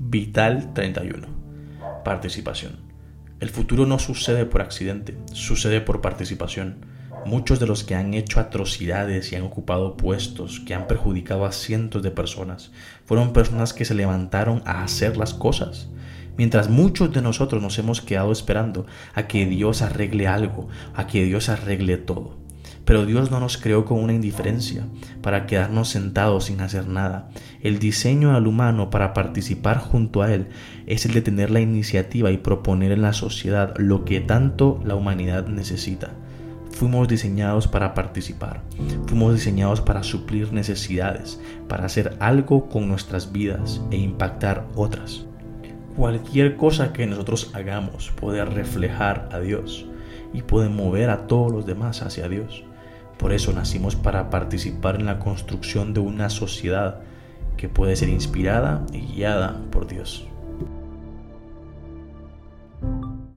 Vital 31. Participación. El futuro no sucede por accidente, sucede por participación. Muchos de los que han hecho atrocidades y han ocupado puestos que han perjudicado a cientos de personas fueron personas que se levantaron a hacer las cosas. Mientras muchos de nosotros nos hemos quedado esperando a que Dios arregle algo, a que Dios arregle todo. Pero Dios no nos creó con una indiferencia para quedarnos sentados sin hacer nada. El diseño al humano para participar junto a Él es el de tener la iniciativa y proponer en la sociedad lo que tanto la humanidad necesita. Fuimos diseñados para participar, fuimos diseñados para suplir necesidades, para hacer algo con nuestras vidas e impactar otras. Cualquier cosa que nosotros hagamos puede reflejar a Dios y puede mover a todos los demás hacia Dios. Por eso nacimos para participar en la construcción de una sociedad que puede ser inspirada y guiada por Dios.